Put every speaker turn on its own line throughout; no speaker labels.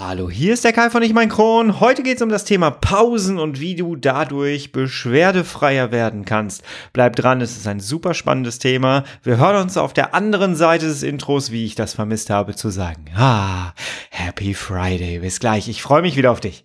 Hallo, hier ist der Kai von Ich mein Kron. Heute geht es um das Thema Pausen und wie du dadurch beschwerdefreier werden kannst. Bleib dran, es ist ein super spannendes Thema. Wir hören uns auf der anderen Seite des Intros, wie ich das vermisst habe zu sagen. Ah, Happy Friday. Bis gleich. Ich freue mich wieder auf dich.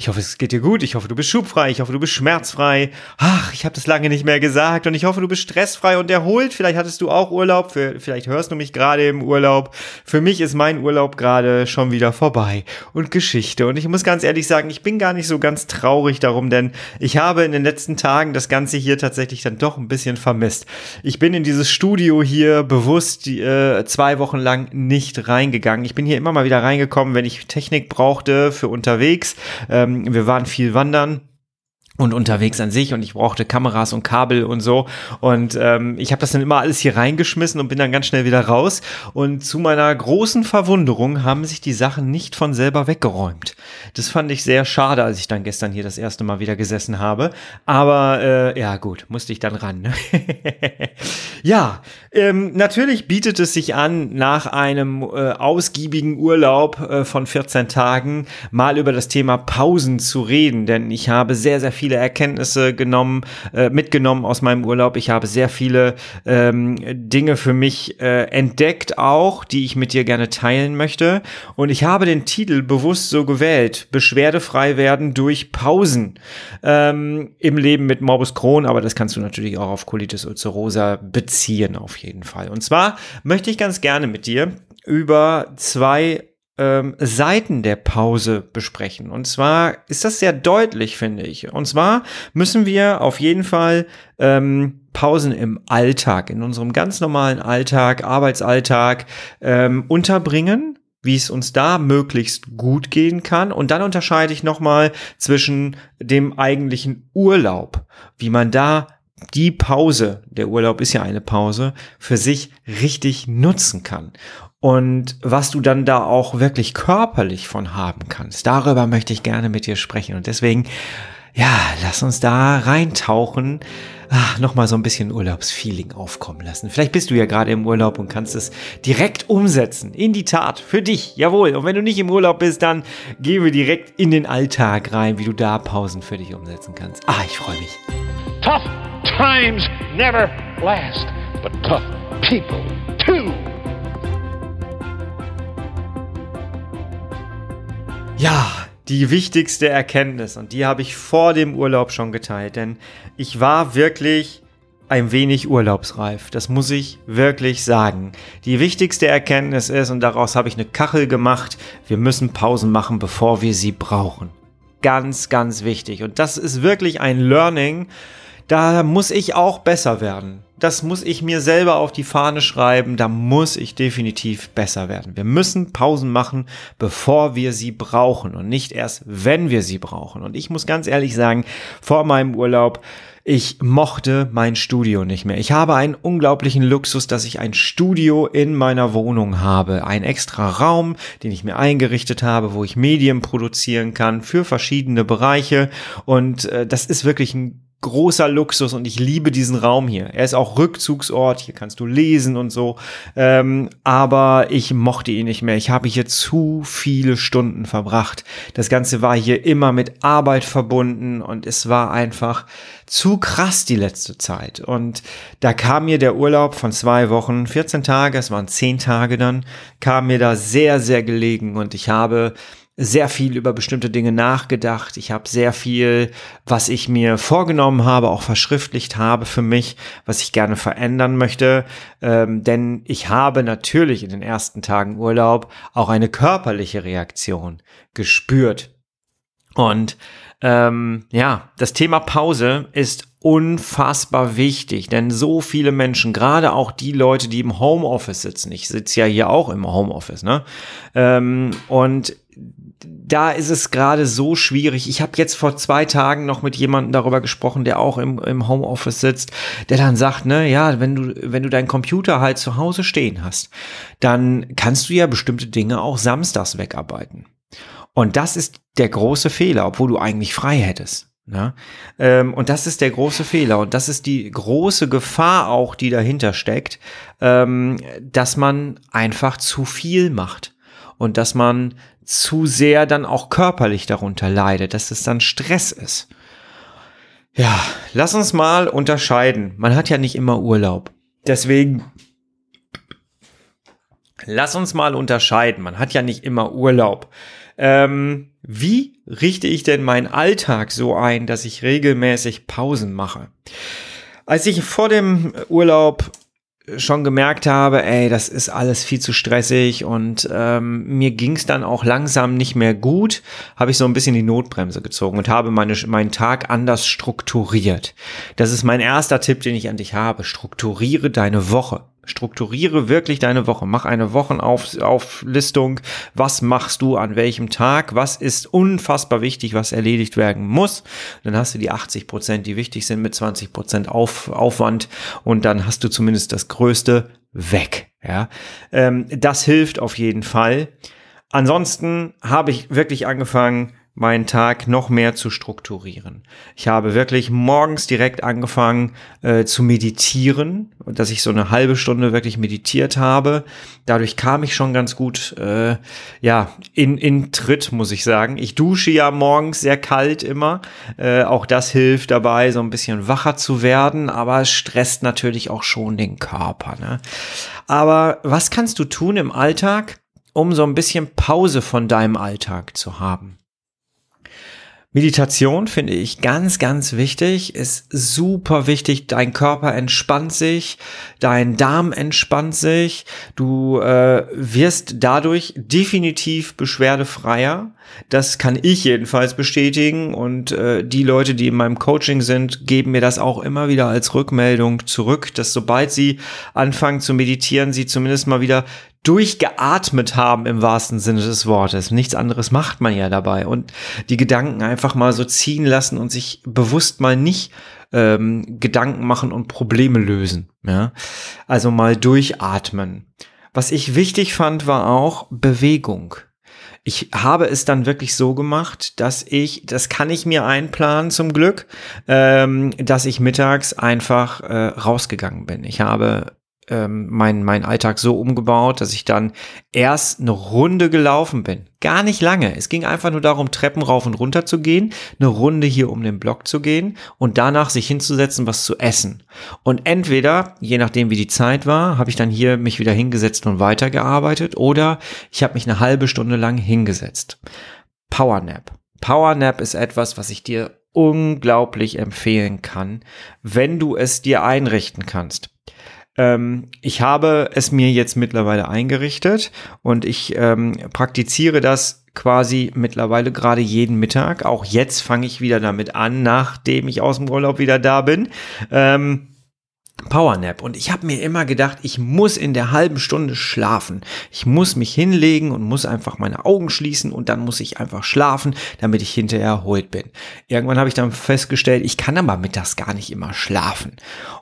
Ich hoffe, es geht dir gut. Ich hoffe, du bist schubfrei. Ich hoffe, du bist schmerzfrei. Ach, ich habe das lange nicht mehr gesagt. Und ich hoffe, du bist stressfrei und erholt. Vielleicht hattest du auch Urlaub. Für, vielleicht hörst du mich gerade im Urlaub. Für mich ist mein Urlaub gerade schon wieder vorbei. Und Geschichte. Und ich muss ganz ehrlich sagen, ich bin gar nicht so ganz traurig darum, denn ich habe in den letzten Tagen das Ganze hier tatsächlich dann doch ein bisschen vermisst. Ich bin in dieses Studio hier bewusst äh, zwei Wochen lang nicht reingegangen. Ich bin hier immer mal wieder reingekommen, wenn ich Technik brauchte für unterwegs. Ähm, ähm, wir waren viel wandern und unterwegs an sich und ich brauchte Kameras und Kabel und so und ähm, ich habe das dann immer alles hier reingeschmissen und bin dann ganz schnell wieder raus und zu meiner großen Verwunderung haben sich die Sachen nicht von selber weggeräumt. Das fand ich sehr schade, als ich dann gestern hier das erste Mal wieder gesessen habe, aber äh, ja gut, musste ich dann ran. Ne? ja, ähm, natürlich bietet es sich an, nach einem äh, ausgiebigen Urlaub äh, von 14 Tagen mal über das Thema Pausen zu reden, denn ich habe sehr, sehr viele Erkenntnisse genommen, äh, mitgenommen aus meinem Urlaub. Ich habe sehr viele ähm, Dinge für mich äh, entdeckt auch, die ich mit dir gerne teilen möchte. Und ich habe den Titel bewusst so gewählt, beschwerdefrei werden durch Pausen ähm, im Leben mit Morbus Crohn, aber das kannst du natürlich auch auf Colitis ulcerosa beziehen auf jeden Fall. Und zwar möchte ich ganz gerne mit dir über zwei ähm, Seiten der Pause besprechen. Und zwar ist das sehr deutlich, finde ich. Und zwar müssen wir auf jeden Fall ähm, Pausen im Alltag, in unserem ganz normalen Alltag, Arbeitsalltag ähm, unterbringen wie es uns da möglichst gut gehen kann. Und dann unterscheide ich nochmal zwischen dem eigentlichen Urlaub, wie man da die Pause, der Urlaub ist ja eine Pause, für sich richtig nutzen kann und was du dann da auch wirklich körperlich von haben kannst. Darüber möchte ich gerne mit dir sprechen und deswegen, ja, lass uns da reintauchen, nochmal so ein bisschen Urlaubsfeeling aufkommen lassen. Vielleicht bist du ja gerade im Urlaub und kannst es direkt umsetzen, in die Tat, für dich, jawohl. Und wenn du nicht im Urlaub bist, dann gehen wir direkt in den Alltag rein, wie du da Pausen für dich umsetzen kannst. Ah, ich freue mich.
Tough times never last, but tough people
Ja, die wichtigste Erkenntnis und die habe ich vor dem Urlaub schon geteilt, denn ich war wirklich ein wenig urlaubsreif. Das muss ich wirklich sagen. Die wichtigste Erkenntnis ist, und daraus habe ich eine Kachel gemacht, wir müssen Pausen machen, bevor wir sie brauchen. Ganz, ganz wichtig. Und das ist wirklich ein Learning. Da muss ich auch besser werden das muss ich mir selber auf die Fahne schreiben, da muss ich definitiv besser werden. Wir müssen Pausen machen, bevor wir sie brauchen und nicht erst, wenn wir sie brauchen. Und ich muss ganz ehrlich sagen, vor meinem Urlaub, ich mochte mein Studio nicht mehr. Ich habe einen unglaublichen Luxus, dass ich ein Studio in meiner Wohnung habe. Ein extra Raum, den ich mir eingerichtet habe, wo ich Medien produzieren kann für verschiedene Bereiche. Und äh, das ist wirklich ein großer Luxus und ich liebe diesen Raum hier. Er ist auch Rückzugsort, hier kannst du lesen und so. Ähm, aber ich mochte ihn nicht mehr. Ich habe hier zu viele Stunden verbracht. Das Ganze war hier immer mit Arbeit verbunden und es war einfach zu krass die letzte Zeit. Und da kam mir der Urlaub von zwei Wochen, 14 Tage, es waren 10 Tage dann, kam mir da sehr, sehr gelegen und ich habe sehr viel über bestimmte Dinge nachgedacht. Ich habe sehr viel, was ich mir vorgenommen habe, auch verschriftlicht habe für mich, was ich gerne verändern möchte. Ähm, denn ich habe natürlich in den ersten Tagen Urlaub auch eine körperliche Reaktion gespürt. Und ähm, ja, das Thema Pause ist unfassbar wichtig, denn so viele Menschen, gerade auch die Leute, die im Homeoffice sitzen, ich sitze ja hier auch im Homeoffice, ne? Ähm, und da ist es gerade so schwierig. Ich habe jetzt vor zwei Tagen noch mit jemandem darüber gesprochen, der auch im, im Homeoffice sitzt, der dann sagt, ne, ja, wenn du, wenn du deinen Computer halt zu Hause stehen hast, dann kannst du ja bestimmte Dinge auch samstags wegarbeiten. Und das ist der große Fehler, obwohl du eigentlich frei hättest. Ne? Ähm, und das ist der große Fehler und das ist die große Gefahr auch, die dahinter steckt, ähm, dass man einfach zu viel macht und dass man zu sehr dann auch körperlich darunter leidet, dass es dann Stress ist. Ja, lass uns mal unterscheiden. Man hat ja nicht immer Urlaub. Deswegen lass uns mal unterscheiden. Man hat ja nicht immer Urlaub. Ähm, wie richte ich denn meinen Alltag so ein, dass ich regelmäßig Pausen mache? Als ich vor dem Urlaub schon gemerkt habe, ey, das ist alles viel zu stressig und ähm, mir ging es dann auch langsam nicht mehr gut, habe ich so ein bisschen die Notbremse gezogen und habe meine, meinen Tag anders strukturiert. Das ist mein erster Tipp, den ich an dich habe. Strukturiere deine Woche. Strukturiere wirklich deine Woche. Mach eine Wochenauflistung. Was machst du an welchem Tag? Was ist unfassbar wichtig, was erledigt werden muss? Dann hast du die 80 Prozent, die wichtig sind, mit 20 Prozent Auf, Aufwand und dann hast du zumindest das Größte weg. Ja, ähm, das hilft auf jeden Fall. Ansonsten habe ich wirklich angefangen, meinen Tag noch mehr zu strukturieren. Ich habe wirklich morgens direkt angefangen äh, zu meditieren, dass ich so eine halbe Stunde wirklich meditiert habe. Dadurch kam ich schon ganz gut äh, ja in, in Tritt, muss ich sagen. Ich dusche ja morgens sehr kalt immer. Äh, auch das hilft dabei, so ein bisschen wacher zu werden, aber es stresst natürlich auch schon den Körper. Ne? Aber was kannst du tun im Alltag, um so ein bisschen Pause von deinem Alltag zu haben? Meditation finde ich ganz, ganz wichtig, ist super wichtig. Dein Körper entspannt sich, dein Darm entspannt sich, du äh, wirst dadurch definitiv beschwerdefreier. Das kann ich jedenfalls bestätigen und äh, die Leute, die in meinem Coaching sind, geben mir das auch immer wieder als Rückmeldung zurück, dass sobald sie anfangen zu meditieren, sie zumindest mal wieder durchgeatmet haben im wahrsten Sinne des Wortes. Nichts anderes macht man ja dabei. Und die Gedanken einfach mal so ziehen lassen und sich bewusst mal nicht ähm, Gedanken machen und Probleme lösen. Ja? Also mal durchatmen. Was ich wichtig fand, war auch Bewegung. Ich habe es dann wirklich so gemacht, dass ich, das kann ich mir einplanen zum Glück, ähm, dass ich mittags einfach äh, rausgegangen bin. Ich habe ähm, mein, mein Alltag so umgebaut, dass ich dann erst eine Runde gelaufen bin. Gar nicht lange. Es ging einfach nur darum, Treppen rauf und runter zu gehen, eine Runde hier um den Block zu gehen und danach sich hinzusetzen, was zu essen. Und entweder, je nachdem wie die Zeit war, habe ich dann hier mich wieder hingesetzt und weitergearbeitet oder ich habe mich eine halbe Stunde lang hingesetzt. Powernap. Powernap ist etwas, was ich dir unglaublich empfehlen kann, wenn du es dir einrichten kannst. Ähm, ich habe es mir jetzt mittlerweile eingerichtet und ich ähm, praktiziere das quasi mittlerweile gerade jeden Mittag. Auch jetzt fange ich wieder damit an, nachdem ich aus dem Urlaub wieder da bin. Ähm, Powernap. Und ich habe mir immer gedacht, ich muss in der halben Stunde schlafen. Ich muss mich hinlegen und muss einfach meine Augen schließen und dann muss ich einfach schlafen, damit ich hinterher erholt bin. Irgendwann habe ich dann festgestellt, ich kann aber mittags gar nicht immer schlafen.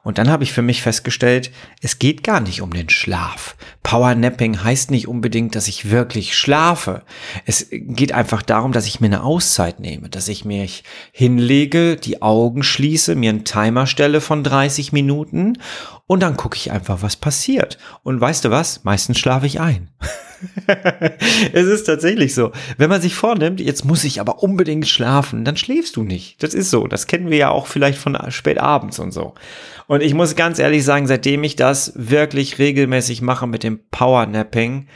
Und dann habe ich für mich festgestellt, es geht gar nicht um den Schlaf. Powernapping heißt nicht unbedingt, dass ich wirklich schlafe. Es geht einfach darum, dass ich mir eine Auszeit nehme, dass ich mich hinlege, die Augen schließe, mir einen Timer stelle von 30 Minuten und dann gucke ich einfach, was passiert. Und weißt du was? Meistens schlafe ich ein. es ist tatsächlich so. Wenn man sich vornimmt, jetzt muss ich aber unbedingt schlafen, dann schläfst du nicht. Das ist so. Das kennen wir ja auch vielleicht von spät abends und so. Und ich muss ganz ehrlich sagen, seitdem ich das wirklich regelmäßig mache mit dem Powernapping,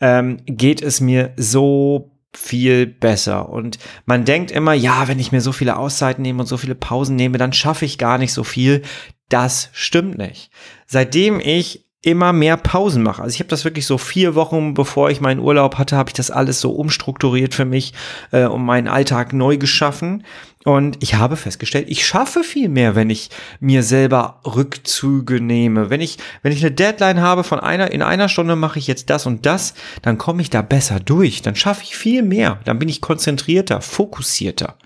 ähm, geht es mir so viel besser. Und man denkt immer, ja, wenn ich mir so viele Auszeiten nehme und so viele Pausen nehme, dann schaffe ich gar nicht so viel. Das stimmt nicht. Seitdem ich immer mehr Pausen mache. Also ich habe das wirklich so vier Wochen, bevor ich meinen Urlaub hatte, habe ich das alles so umstrukturiert für mich äh, und meinen Alltag neu geschaffen. Und ich habe festgestellt, ich schaffe viel mehr, wenn ich mir selber Rückzüge nehme. Wenn ich, wenn ich eine Deadline habe von einer, in einer Stunde mache ich jetzt das und das, dann komme ich da besser durch. Dann schaffe ich viel mehr. Dann bin ich konzentrierter, fokussierter.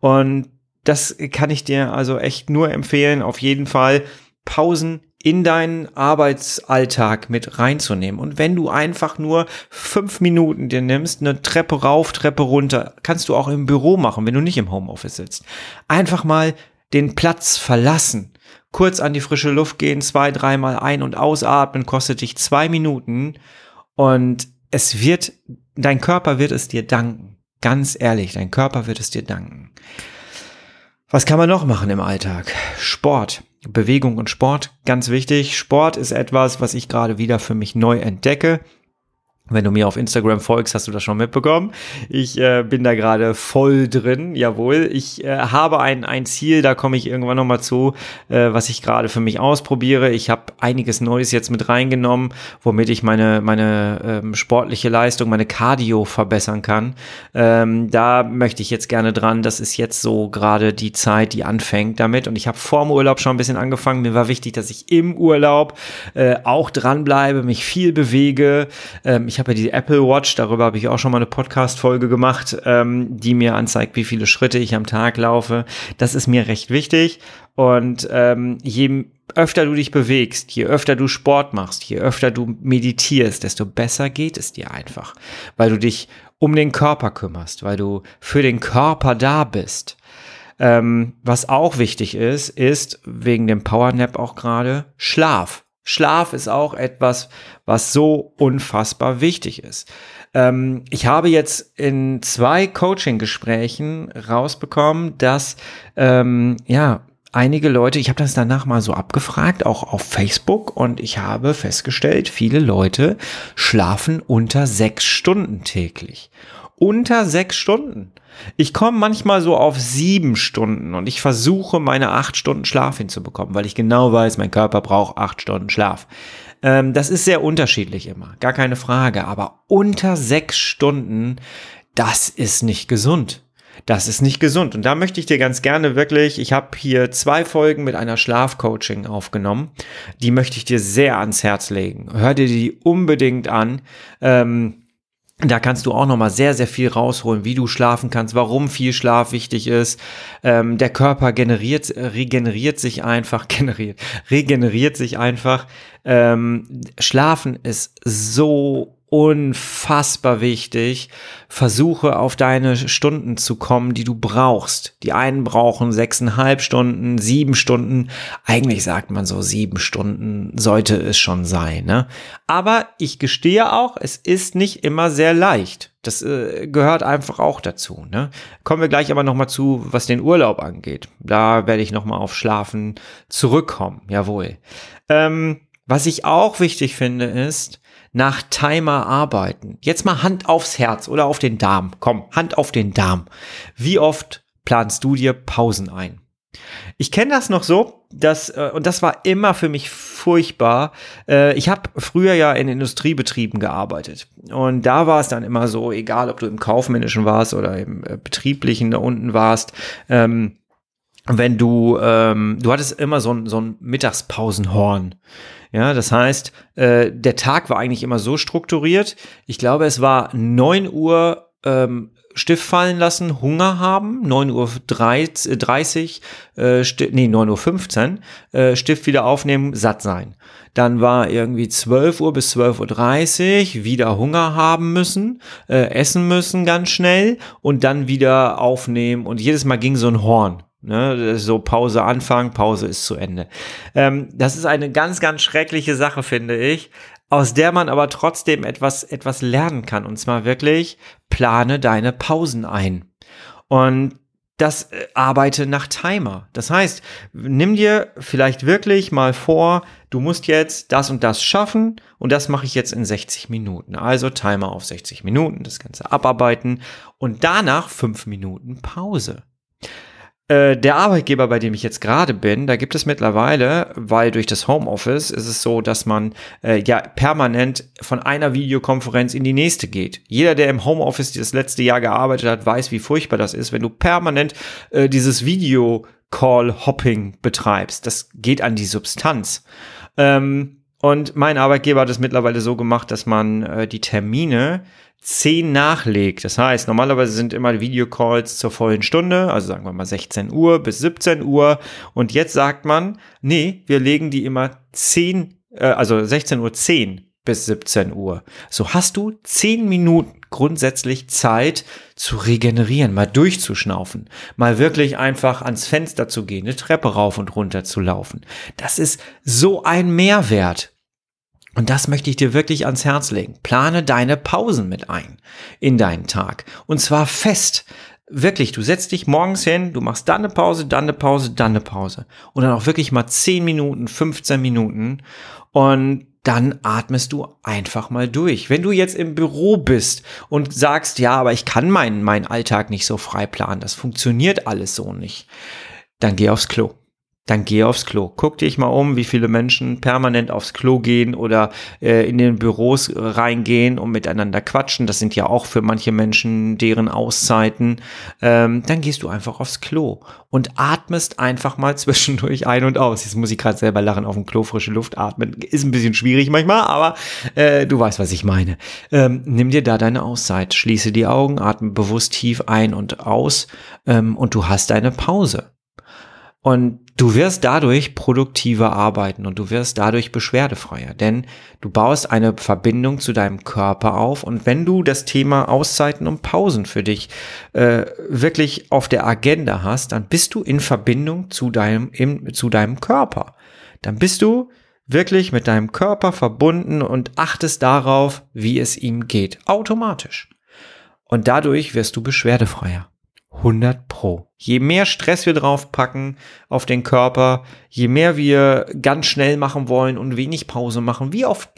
Und das kann ich dir also echt nur empfehlen, auf jeden Fall Pausen in deinen Arbeitsalltag mit reinzunehmen. Und wenn du einfach nur fünf Minuten dir nimmst, eine Treppe rauf, Treppe runter, kannst du auch im Büro machen, wenn du nicht im Homeoffice sitzt. Einfach mal den Platz verlassen, kurz an die frische Luft gehen, zwei, dreimal ein- und ausatmen, kostet dich zwei Minuten und es wird, dein Körper wird es dir danken. Ganz ehrlich, dein Körper wird es dir danken. Was kann man noch machen im Alltag? Sport. Bewegung und Sport, ganz wichtig. Sport ist etwas, was ich gerade wieder für mich neu entdecke. Wenn du mir auf Instagram folgst, hast du das schon mitbekommen. Ich äh, bin da gerade voll drin, jawohl. Ich äh, habe ein, ein Ziel, da komme ich irgendwann nochmal zu, äh, was ich gerade für mich ausprobiere. Ich habe einiges Neues jetzt mit reingenommen, womit ich meine, meine ähm, sportliche Leistung, meine Cardio verbessern kann. Ähm, da möchte ich jetzt gerne dran. Das ist jetzt so gerade die Zeit, die anfängt damit. Und ich habe vor dem Urlaub schon ein bisschen angefangen. Mir war wichtig, dass ich im Urlaub äh, auch dranbleibe, mich viel bewege. Ähm, ich ich habe ja die Apple Watch, darüber habe ich auch schon mal eine Podcast-Folge gemacht, ähm, die mir anzeigt, wie viele Schritte ich am Tag laufe. Das ist mir recht wichtig. Und ähm, je öfter du dich bewegst, je öfter du Sport machst, je öfter du meditierst, desto besser geht es dir einfach, weil du dich um den Körper kümmerst, weil du für den Körper da bist. Ähm, was auch wichtig ist, ist wegen dem Powernap auch gerade Schlaf. Schlaf ist auch etwas, was so unfassbar wichtig ist. Ähm, ich habe jetzt in zwei Coaching-Gesprächen rausbekommen, dass ähm, ja einige Leute, ich habe das danach mal so abgefragt, auch auf Facebook, und ich habe festgestellt, viele Leute schlafen unter sechs Stunden täglich. Unter sechs Stunden. Ich komme manchmal so auf sieben Stunden und ich versuche meine acht Stunden Schlaf hinzubekommen, weil ich genau weiß, mein Körper braucht acht Stunden Schlaf. Ähm, das ist sehr unterschiedlich immer, gar keine Frage. Aber unter sechs Stunden, das ist nicht gesund. Das ist nicht gesund. Und da möchte ich dir ganz gerne wirklich, ich habe hier zwei Folgen mit einer Schlafcoaching aufgenommen. Die möchte ich dir sehr ans Herz legen. Hör dir die unbedingt an. Ähm, da kannst du auch noch mal sehr, sehr viel rausholen, wie du schlafen kannst, warum viel Schlaf wichtig ist. Ähm, der Körper generiert, regeneriert sich einfach, generiert, regeneriert sich einfach. Ähm, Schlafen ist so unfassbar wichtig. Versuche auf deine Stunden zu kommen, die du brauchst. Die einen brauchen sechseinhalb Stunden, sieben Stunden. Eigentlich sagt man so, sieben Stunden sollte es schon sein. Ne? Aber ich gestehe auch, es ist nicht immer sehr leicht. Das äh, gehört einfach auch dazu. Ne? Kommen wir gleich aber nochmal zu, was den Urlaub angeht. Da werde ich nochmal auf Schlafen zurückkommen. Jawohl. Ähm, was ich auch wichtig finde, ist, nach Timer arbeiten. Jetzt mal Hand aufs Herz oder auf den Darm. Komm, Hand auf den Darm. Wie oft planst du dir Pausen ein? Ich kenne das noch so, dass, äh, und das war immer für mich furchtbar. Äh, ich habe früher ja in Industriebetrieben gearbeitet. Und da war es dann immer so, egal ob du im Kaufmännischen warst oder im äh, Betrieblichen da unten warst, ähm, wenn du, ähm, du hattest immer so ein, so ein Mittagspausenhorn. Ja, das heißt, äh, der Tag war eigentlich immer so strukturiert. Ich glaube, es war neun Uhr ähm, Stift fallen lassen, Hunger haben, 9.30 Uhr 30, äh, Sti nee, 9.15 Uhr, äh, Stift wieder aufnehmen, satt sein. Dann war irgendwie 12 Uhr bis 12.30 Uhr, wieder Hunger haben müssen, äh, essen müssen ganz schnell und dann wieder aufnehmen und jedes Mal ging so ein Horn. Ne, so Pause Anfang, Pause ist zu Ende. Ähm, das ist eine ganz, ganz schreckliche Sache, finde ich, aus der man aber trotzdem etwas, etwas lernen kann. Und zwar wirklich, plane deine Pausen ein. Und das äh, arbeite nach Timer. Das heißt, nimm dir vielleicht wirklich mal vor, du musst jetzt das und das schaffen und das mache ich jetzt in 60 Minuten. Also Timer auf 60 Minuten, das Ganze abarbeiten und danach fünf Minuten Pause. Äh, der Arbeitgeber, bei dem ich jetzt gerade bin, da gibt es mittlerweile, weil durch das Homeoffice ist es so, dass man äh, ja permanent von einer Videokonferenz in die nächste geht. Jeder, der im Homeoffice das letzte Jahr gearbeitet hat, weiß, wie furchtbar das ist, wenn du permanent äh, dieses Video Call Hopping betreibst. Das geht an die Substanz. Ähm, und mein Arbeitgeber hat es mittlerweile so gemacht, dass man äh, die Termine zehn nachlegt. Das heißt, normalerweise sind immer Videocalls zur vollen Stunde, also sagen wir mal 16 Uhr bis 17 Uhr. Und jetzt sagt man, nee, wir legen die immer zehn, äh, also 16 Uhr 10 bis 17 Uhr. So hast du zehn Minuten grundsätzlich Zeit zu regenerieren, mal durchzuschnaufen, mal wirklich einfach ans Fenster zu gehen, eine Treppe rauf und runter zu laufen. Das ist so ein Mehrwert. Und das möchte ich dir wirklich ans Herz legen. Plane deine Pausen mit ein in deinen Tag. Und zwar fest. Wirklich, du setzt dich morgens hin, du machst dann eine Pause, dann eine Pause, dann eine Pause. Und dann auch wirklich mal 10 Minuten, 15 Minuten. Und dann atmest du einfach mal durch. Wenn du jetzt im Büro bist und sagst, ja, aber ich kann meinen, meinen Alltag nicht so frei planen, das funktioniert alles so nicht, dann geh aufs Klo dann geh aufs Klo. Guck dich mal um, wie viele Menschen permanent aufs Klo gehen oder äh, in den Büros reingehen und miteinander quatschen. Das sind ja auch für manche Menschen deren Auszeiten. Ähm, dann gehst du einfach aufs Klo und atmest einfach mal zwischendurch ein und aus. Jetzt muss ich gerade selber lachen, auf dem Klo frische Luft atmen. Ist ein bisschen schwierig manchmal, aber äh, du weißt, was ich meine. Ähm, nimm dir da deine Auszeit, schließe die Augen, atme bewusst tief ein und aus ähm, und du hast deine Pause. Und du wirst dadurch produktiver arbeiten und du wirst dadurch beschwerdefreier, denn du baust eine Verbindung zu deinem Körper auf und wenn du das Thema Auszeiten und Pausen für dich äh, wirklich auf der Agenda hast, dann bist du in Verbindung zu deinem, im, zu deinem Körper. Dann bist du wirklich mit deinem Körper verbunden und achtest darauf, wie es ihm geht, automatisch. Und dadurch wirst du beschwerdefreier. 100 Pro. Je mehr Stress wir draufpacken auf den Körper, je mehr wir ganz schnell machen wollen und wenig Pause machen, wie oft,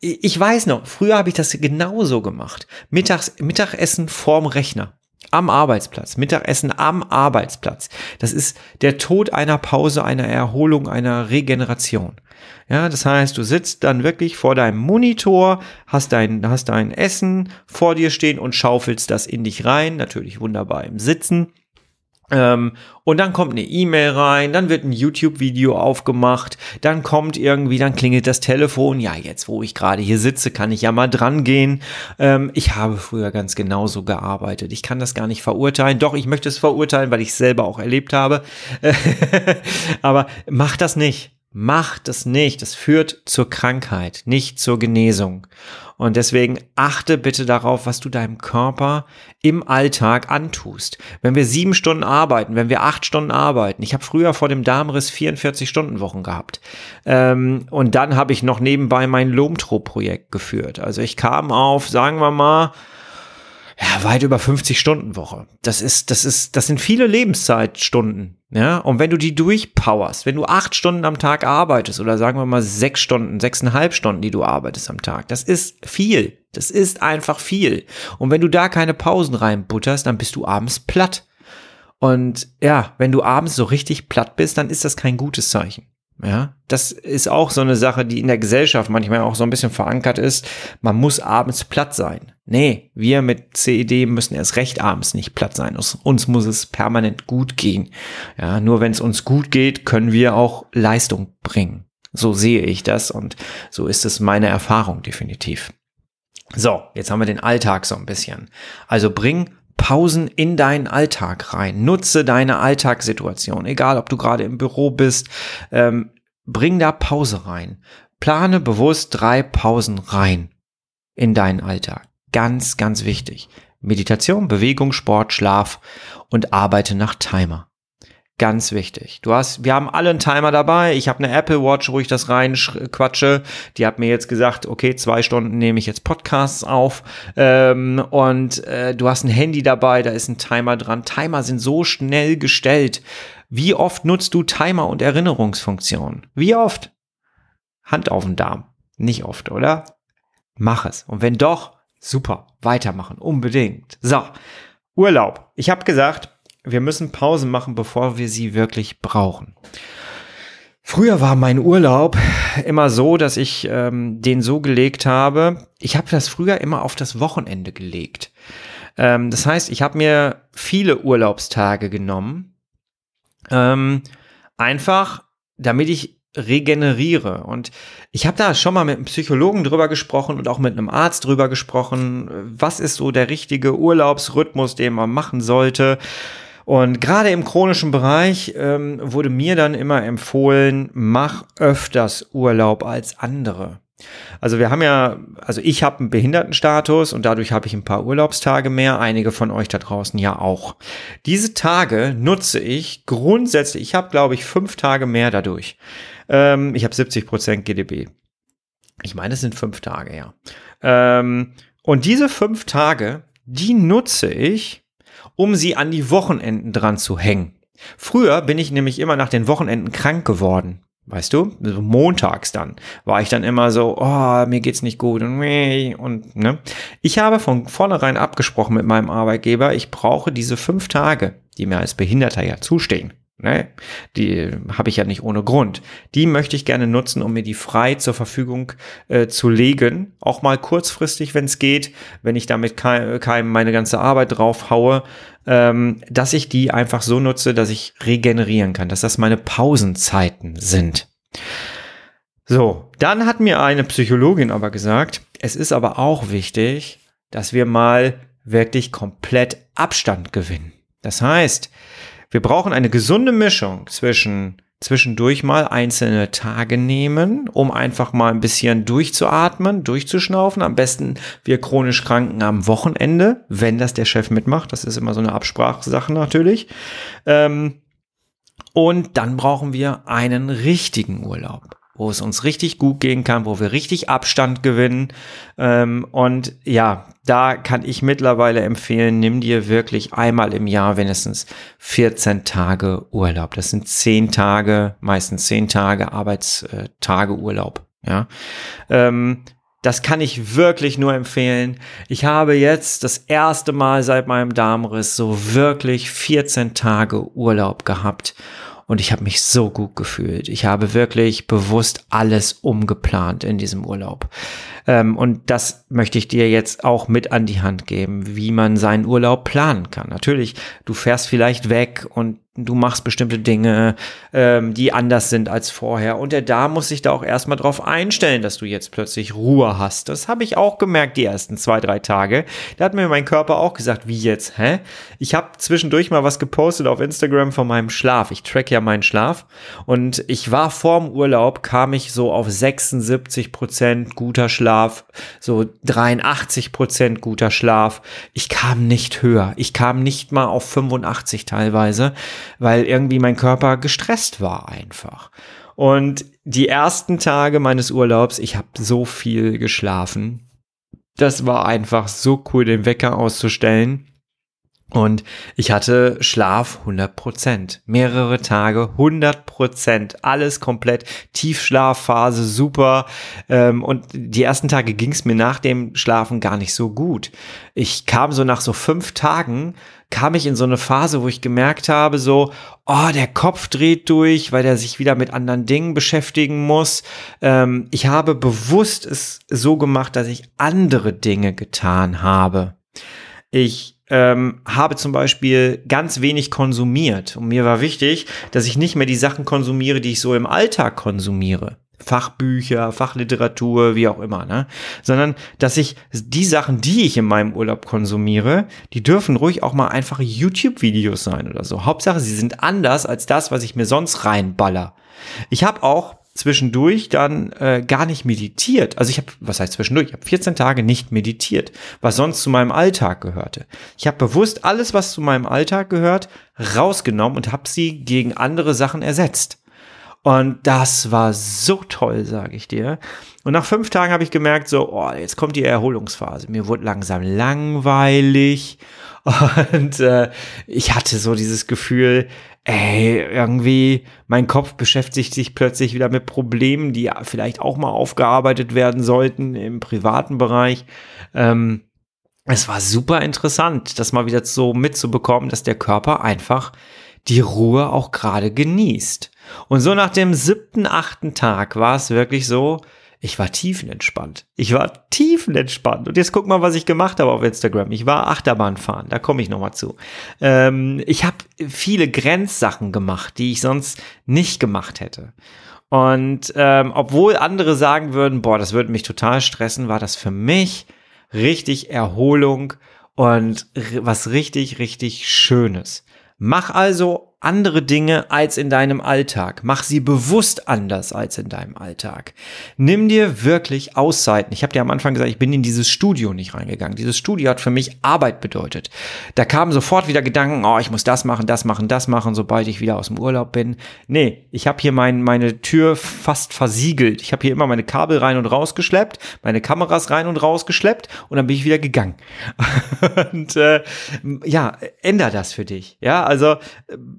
ich weiß noch, früher habe ich das genauso gemacht. Mittags, Mittagessen vorm Rechner. Am Arbeitsplatz, Mittagessen am Arbeitsplatz. Das ist der Tod einer Pause, einer Erholung, einer Regeneration. Ja, das heißt, du sitzt dann wirklich vor deinem Monitor, hast dein, hast dein Essen vor dir stehen und schaufelst das in dich rein, natürlich wunderbar im Sitzen. Ähm, und dann kommt eine E-Mail rein, dann wird ein YouTube-Video aufgemacht, dann kommt irgendwie, dann klingelt das Telefon. Ja, jetzt, wo ich gerade hier sitze, kann ich ja mal dran gehen. Ähm, ich habe früher ganz genauso gearbeitet. Ich kann das gar nicht verurteilen. Doch, ich möchte es verurteilen, weil ich es selber auch erlebt habe. Aber mach das nicht. Macht es nicht. Das führt zur Krankheit, nicht zur Genesung. Und deswegen achte bitte darauf, was du deinem Körper im Alltag antust. Wenn wir sieben Stunden arbeiten, wenn wir acht Stunden arbeiten, ich habe früher vor dem Darmriss 44 Stunden Wochen gehabt. Ähm, und dann habe ich noch nebenbei mein Lomtro-Projekt geführt. Also ich kam auf, sagen wir mal, ja, weit über 50 Stunden Woche. Das ist, das ist, das sind viele Lebenszeitstunden. Ja, und wenn du die durchpowerst, wenn du acht Stunden am Tag arbeitest oder sagen wir mal sechs Stunden, sechseinhalb Stunden, die du arbeitest am Tag, das ist viel. Das ist einfach viel. Und wenn du da keine Pausen reinbutterst, dann bist du abends platt. Und ja, wenn du abends so richtig platt bist, dann ist das kein gutes Zeichen. Ja, das ist auch so eine Sache, die in der Gesellschaft manchmal auch so ein bisschen verankert ist. Man muss abends platt sein. Nee, wir mit CED müssen erst recht abends nicht platt sein. Uns, uns muss es permanent gut gehen. Ja, nur wenn es uns gut geht, können wir auch Leistung bringen. So sehe ich das und so ist es meine Erfahrung definitiv. So, jetzt haben wir den Alltag so ein bisschen. Also bring Pausen in deinen Alltag rein. Nutze deine Alltagssituation, egal ob du gerade im Büro bist, ähm, bring da Pause rein. Plane bewusst drei Pausen rein in deinen Alltag. Ganz, ganz wichtig. Meditation, Bewegung, Sport, Schlaf und arbeite nach Timer. Ganz wichtig. Du hast, wir haben alle einen Timer dabei. Ich habe eine Apple Watch, wo ich das rein quatsche. Die hat mir jetzt gesagt, okay, zwei Stunden nehme ich jetzt Podcasts auf. Ähm, und äh, du hast ein Handy dabei, da ist ein Timer dran. Timer sind so schnell gestellt. Wie oft nutzt du Timer und Erinnerungsfunktionen? Wie oft? Hand auf den Darm. Nicht oft, oder? Mach es. Und wenn doch, super, weitermachen, unbedingt. So, Urlaub. Ich habe gesagt, wir müssen Pausen machen, bevor wir sie wirklich brauchen. Früher war mein Urlaub immer so, dass ich ähm, den so gelegt habe. Ich habe das früher immer auf das Wochenende gelegt. Ähm, das heißt, ich habe mir viele Urlaubstage genommen, ähm, einfach damit ich regeneriere. Und ich habe da schon mal mit einem Psychologen drüber gesprochen und auch mit einem Arzt drüber gesprochen, was ist so der richtige Urlaubsrhythmus, den man machen sollte. Und gerade im chronischen Bereich ähm, wurde mir dann immer empfohlen, mach öfters Urlaub als andere. Also wir haben ja, also ich habe einen Behindertenstatus und dadurch habe ich ein paar Urlaubstage mehr, einige von euch da draußen ja auch. Diese Tage nutze ich grundsätzlich, ich habe glaube ich fünf Tage mehr dadurch. Ähm, ich habe 70 Prozent GDB. Ich meine, es sind fünf Tage, ja. Ähm, und diese fünf Tage, die nutze ich, um sie an die Wochenenden dran zu hängen. Früher bin ich nämlich immer nach den Wochenenden krank geworden. Weißt du, montags dann war ich dann immer so, oh, mir geht's nicht gut und, und ne. Ich habe von vornherein abgesprochen mit meinem Arbeitgeber, ich brauche diese fünf Tage, die mir als Behinderter ja zustehen. Ne? Die habe ich ja nicht ohne Grund. Die möchte ich gerne nutzen, um mir die frei zur Verfügung äh, zu legen. Auch mal kurzfristig, wenn es geht, wenn ich damit keinem kein meine ganze Arbeit drauf haue, ähm, dass ich die einfach so nutze, dass ich regenerieren kann, dass das meine Pausenzeiten sind. So, dann hat mir eine Psychologin aber gesagt, es ist aber auch wichtig, dass wir mal wirklich komplett Abstand gewinnen. Das heißt, wir brauchen eine gesunde Mischung zwischen zwischendurch mal einzelne Tage nehmen, um einfach mal ein bisschen durchzuatmen, durchzuschnaufen. Am besten wir chronisch Kranken am Wochenende, wenn das der Chef mitmacht. Das ist immer so eine Absprachesache natürlich. Ähm, und dann brauchen wir einen richtigen Urlaub wo es uns richtig gut gehen kann, wo wir richtig Abstand gewinnen. Ähm, und ja, da kann ich mittlerweile empfehlen, nimm dir wirklich einmal im Jahr wenigstens 14 Tage Urlaub. Das sind 10 Tage, meistens 10 Tage Arbeitstage Urlaub. Ja. Ähm, das kann ich wirklich nur empfehlen. Ich habe jetzt das erste Mal seit meinem Darmriss so wirklich 14 Tage Urlaub gehabt und ich habe mich so gut gefühlt. Ich habe wirklich bewusst alles umgeplant in diesem Urlaub. Ähm, und das möchte ich dir jetzt auch mit an die Hand geben, wie man seinen Urlaub planen kann. Natürlich, du fährst vielleicht weg und du machst bestimmte Dinge, ähm, die anders sind als vorher. Und der Darm muss sich da auch erstmal drauf einstellen, dass du jetzt plötzlich Ruhe hast. Das habe ich auch gemerkt die ersten zwei, drei Tage. Da hat mir mein Körper auch gesagt, wie jetzt, hä? Ich habe zwischendurch mal was gepostet auf Instagram von meinem Schlaf. Ich track ja meinen Schlaf. Und ich war vorm Urlaub, kam ich so auf 76 Prozent guter Schlaf, so 83 Prozent guter Schlaf. Ich kam nicht höher. Ich kam nicht mal auf 85 teilweise weil irgendwie mein Körper gestresst war einfach. Und die ersten Tage meines Urlaubs, ich habe so viel geschlafen. Das war einfach so cool, den Wecker auszustellen. Und ich hatte Schlaf 100 Prozent. Mehrere Tage 100 Prozent. Alles komplett. Tiefschlafphase super. Ähm, und die ersten Tage ging es mir nach dem Schlafen gar nicht so gut. Ich kam so nach so fünf Tagen, kam ich in so eine Phase, wo ich gemerkt habe, so, oh, der Kopf dreht durch, weil der sich wieder mit anderen Dingen beschäftigen muss. Ähm, ich habe bewusst es so gemacht, dass ich andere Dinge getan habe. Ich ähm, habe zum Beispiel ganz wenig konsumiert. Und mir war wichtig, dass ich nicht mehr die Sachen konsumiere, die ich so im Alltag konsumiere. Fachbücher, Fachliteratur, wie auch immer, ne? Sondern, dass ich die Sachen, die ich in meinem Urlaub konsumiere, die dürfen ruhig auch mal einfache YouTube-Videos sein oder so. Hauptsache, sie sind anders als das, was ich mir sonst reinballer. Ich habe auch zwischendurch dann äh, gar nicht meditiert. Also ich habe, was heißt zwischendurch? Ich habe 14 Tage nicht meditiert, was sonst zu meinem Alltag gehörte. Ich habe bewusst alles, was zu meinem Alltag gehört, rausgenommen und habe sie gegen andere Sachen ersetzt. Und das war so toll, sage ich dir. Und nach fünf Tagen habe ich gemerkt, so, oh, jetzt kommt die Erholungsphase. Mir wurde langsam langweilig. Und äh, ich hatte so dieses Gefühl, ey, irgendwie, mein Kopf beschäftigt sich plötzlich wieder mit Problemen, die vielleicht auch mal aufgearbeitet werden sollten im privaten Bereich. Ähm, es war super interessant, das mal wieder so mitzubekommen, dass der Körper einfach die Ruhe auch gerade genießt. Und so nach dem siebten, achten Tag war es wirklich so, ich war tiefenentspannt. Ich war tiefenentspannt. Und jetzt guck mal, was ich gemacht habe auf Instagram. Ich war Achterbahn fahren, da komme ich nochmal zu. Ähm, ich habe viele Grenzsachen gemacht, die ich sonst nicht gemacht hätte. Und ähm, obwohl andere sagen würden, boah, das würde mich total stressen, war das für mich richtig Erholung und was richtig, richtig Schönes. Mach also andere Dinge als in deinem Alltag. Mach sie bewusst anders als in deinem Alltag. Nimm dir wirklich Auszeiten. Ich habe dir am Anfang gesagt, ich bin in dieses Studio nicht reingegangen. Dieses Studio hat für mich Arbeit bedeutet. Da kamen sofort wieder Gedanken, oh, ich muss das machen, das machen, das machen, sobald ich wieder aus dem Urlaub bin. Nee, ich habe hier mein, meine Tür fast versiegelt. Ich habe hier immer meine Kabel rein und rausgeschleppt, meine Kameras rein und rausgeschleppt und dann bin ich wieder gegangen. und äh, ja, änder das für dich. Ja, also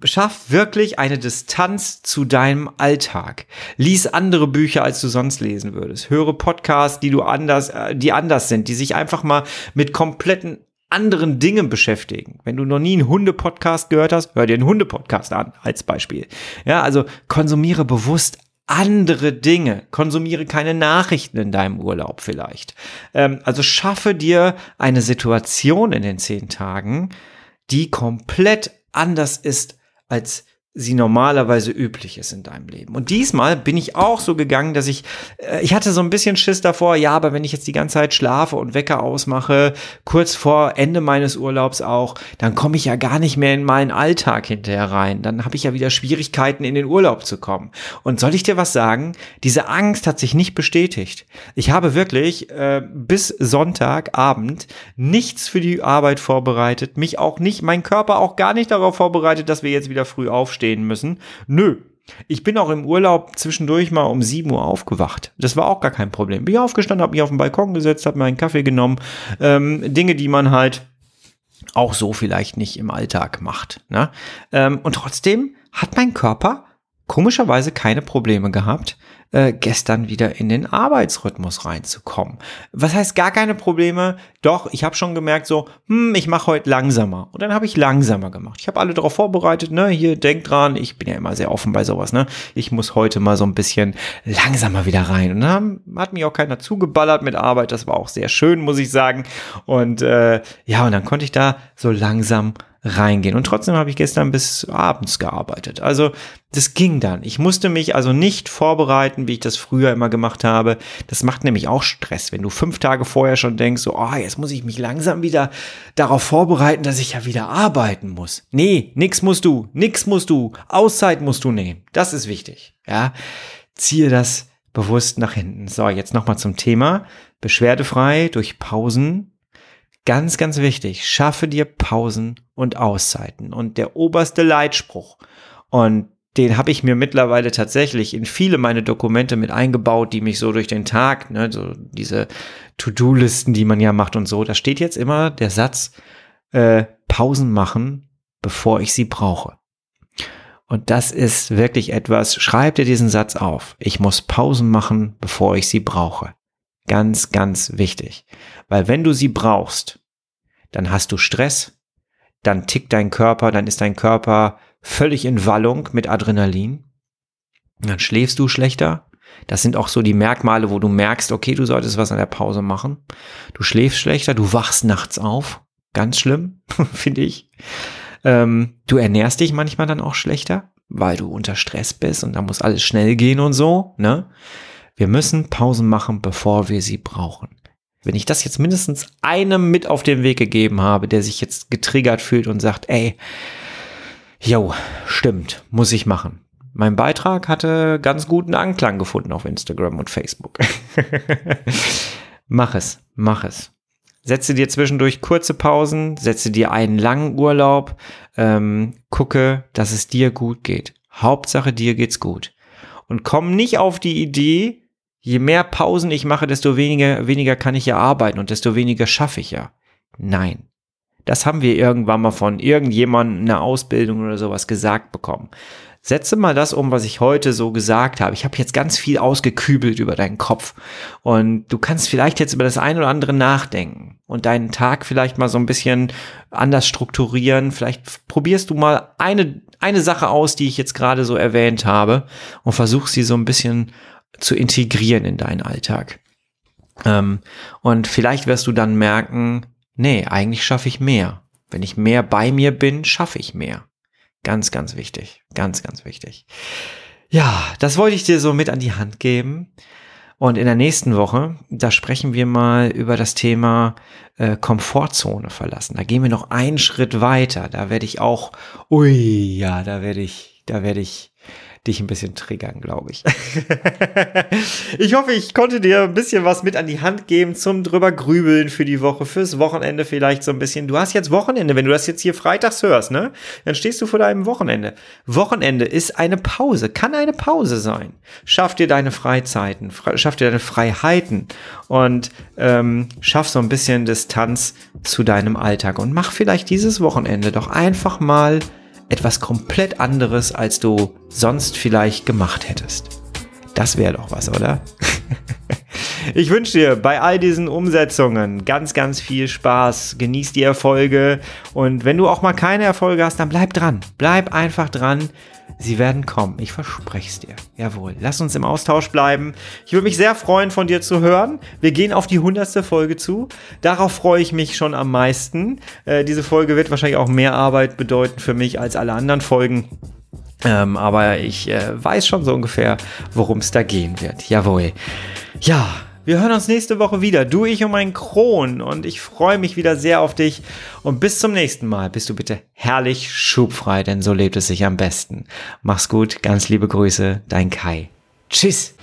Schaff wirklich eine Distanz zu deinem Alltag. Lies andere Bücher, als du sonst lesen würdest. Höre Podcasts, die du anders, äh, die anders sind, die sich einfach mal mit kompletten anderen Dingen beschäftigen. Wenn du noch nie einen Hunde-Podcast gehört hast, hör dir einen Hunde-Podcast an, als Beispiel. Ja, also konsumiere bewusst andere Dinge. Konsumiere keine Nachrichten in deinem Urlaub vielleicht. Ähm, also schaffe dir eine Situation in den zehn Tagen, die komplett anders ist als sie normalerweise üblich ist in deinem Leben. Und diesmal bin ich auch so gegangen, dass ich, äh, ich hatte so ein bisschen Schiss davor, ja, aber wenn ich jetzt die ganze Zeit schlafe und Wecker ausmache, kurz vor Ende meines Urlaubs auch, dann komme ich ja gar nicht mehr in meinen Alltag hinterher rein. Dann habe ich ja wieder Schwierigkeiten, in den Urlaub zu kommen. Und soll ich dir was sagen? Diese Angst hat sich nicht bestätigt. Ich habe wirklich äh, bis Sonntagabend nichts für die Arbeit vorbereitet, mich auch nicht, mein Körper auch gar nicht darauf vorbereitet, dass wir jetzt wieder früh aufstehen aufstehen müssen. Nö. Ich bin auch im Urlaub zwischendurch mal um 7 Uhr aufgewacht. Das war auch gar kein Problem. Bin aufgestanden, habe mich auf den Balkon gesetzt, habe mir einen Kaffee genommen. Ähm, Dinge, die man halt auch so vielleicht nicht im Alltag macht. Ne? Ähm, und trotzdem hat mein Körper komischerweise keine Probleme gehabt, äh, gestern wieder in den Arbeitsrhythmus reinzukommen. Was heißt gar keine Probleme? Doch, ich habe schon gemerkt, so, hm, ich mache heute langsamer. Und dann habe ich langsamer gemacht. Ich habe alle darauf vorbereitet, ne? Hier, denkt dran, ich bin ja immer sehr offen bei sowas, ne? Ich muss heute mal so ein bisschen langsamer wieder rein. Und dann hat mich auch keiner zugeballert mit Arbeit. Das war auch sehr schön, muss ich sagen. Und äh, ja, und dann konnte ich da so langsam reingehen. Und trotzdem habe ich gestern bis abends gearbeitet. Also das ging dann. Ich musste mich also nicht vorbereiten, wie ich das früher immer gemacht habe. Das macht nämlich auch Stress, wenn du fünf Tage vorher schon denkst, so, oh, jetzt muss ich mich langsam wieder darauf vorbereiten, dass ich ja wieder arbeiten muss. Nee, nix musst du, nix musst du, Auszeit musst du nehmen. Das ist wichtig. Ja, ziehe das bewusst nach hinten. So, jetzt nochmal zum Thema. Beschwerdefrei durch Pausen Ganz, ganz wichtig, schaffe dir Pausen und Auszeiten. Und der oberste Leitspruch, und den habe ich mir mittlerweile tatsächlich in viele meine Dokumente mit eingebaut, die mich so durch den Tag, ne, so diese To-Do-Listen, die man ja macht und so, da steht jetzt immer der Satz, äh, Pausen machen, bevor ich sie brauche. Und das ist wirklich etwas, schreib dir diesen Satz auf. Ich muss Pausen machen, bevor ich sie brauche. Ganz, ganz wichtig. Weil wenn du sie brauchst, dann hast du Stress, dann tickt dein Körper, dann ist dein Körper völlig in Wallung mit Adrenalin. Dann schläfst du schlechter. Das sind auch so die Merkmale, wo du merkst, okay, du solltest was an der Pause machen. Du schläfst schlechter, du wachst nachts auf. Ganz schlimm, finde ich. Ähm, du ernährst dich manchmal dann auch schlechter, weil du unter Stress bist und da muss alles schnell gehen und so, ne? Wir müssen Pausen machen, bevor wir sie brauchen. Wenn ich das jetzt mindestens einem mit auf den Weg gegeben habe, der sich jetzt getriggert fühlt und sagt, ey, jo, stimmt, muss ich machen. Mein Beitrag hatte ganz guten Anklang gefunden auf Instagram und Facebook. mach es, mach es. Setze dir zwischendurch kurze Pausen, setze dir einen langen Urlaub, ähm, gucke, dass es dir gut geht. Hauptsache dir geht's gut. Und komm nicht auf die Idee, je mehr Pausen ich mache, desto weniger, weniger kann ich ja arbeiten und desto weniger schaffe ich ja. Nein. Das haben wir irgendwann mal von irgendjemandem in der Ausbildung oder sowas gesagt bekommen. Setze mal das um, was ich heute so gesagt habe. Ich habe jetzt ganz viel ausgekübelt über deinen Kopf und du kannst vielleicht jetzt über das eine oder andere nachdenken. und deinen Tag vielleicht mal so ein bisschen anders strukturieren. Vielleicht probierst du mal eine, eine Sache aus, die ich jetzt gerade so erwähnt habe und versuch sie so ein bisschen zu integrieren in deinen Alltag. Ähm, und vielleicht wirst du dann merken, nee, eigentlich schaffe ich mehr. Wenn ich mehr bei mir bin, schaffe ich mehr. Ganz, ganz wichtig. Ganz, ganz wichtig. Ja, das wollte ich dir so mit an die Hand geben. Und in der nächsten Woche, da sprechen wir mal über das Thema äh, Komfortzone verlassen. Da gehen wir noch einen Schritt weiter. Da werde ich auch, ui, ja, da werde ich, da werde ich dich ein bisschen triggern, glaube ich. ich hoffe, ich konnte dir ein bisschen was mit an die Hand geben zum drüber grübeln für die Woche, fürs Wochenende vielleicht so ein bisschen. Du hast jetzt Wochenende, wenn du das jetzt hier freitags hörst, ne? Dann stehst du vor deinem Wochenende. Wochenende ist eine Pause, kann eine Pause sein. Schaff dir deine Freizeiten, schaff dir deine Freiheiten und ähm, schaff so ein bisschen Distanz zu deinem Alltag und mach vielleicht dieses Wochenende doch einfach mal etwas komplett anderes, als du sonst vielleicht gemacht hättest. Das wäre doch was, oder? ich wünsche dir bei all diesen Umsetzungen ganz, ganz viel Spaß. Genieß die Erfolge. Und wenn du auch mal keine Erfolge hast, dann bleib dran. Bleib einfach dran. Sie werden kommen. Ich verspreche es dir. Jawohl. Lass uns im Austausch bleiben. Ich würde mich sehr freuen, von dir zu hören. Wir gehen auf die hundertste Folge zu. Darauf freue ich mich schon am meisten. Äh, diese Folge wird wahrscheinlich auch mehr Arbeit bedeuten für mich als alle anderen Folgen. Ähm, aber ich äh, weiß schon so ungefähr, worum es da gehen wird. Jawohl. Ja, wir hören uns nächste Woche wieder. Du, ich und mein Kron. Und ich freue mich wieder sehr auf dich. Und bis zum nächsten Mal. Bist du bitte herrlich schubfrei, denn so lebt es sich am besten. Mach's gut. Ganz liebe Grüße. Dein Kai. Tschüss.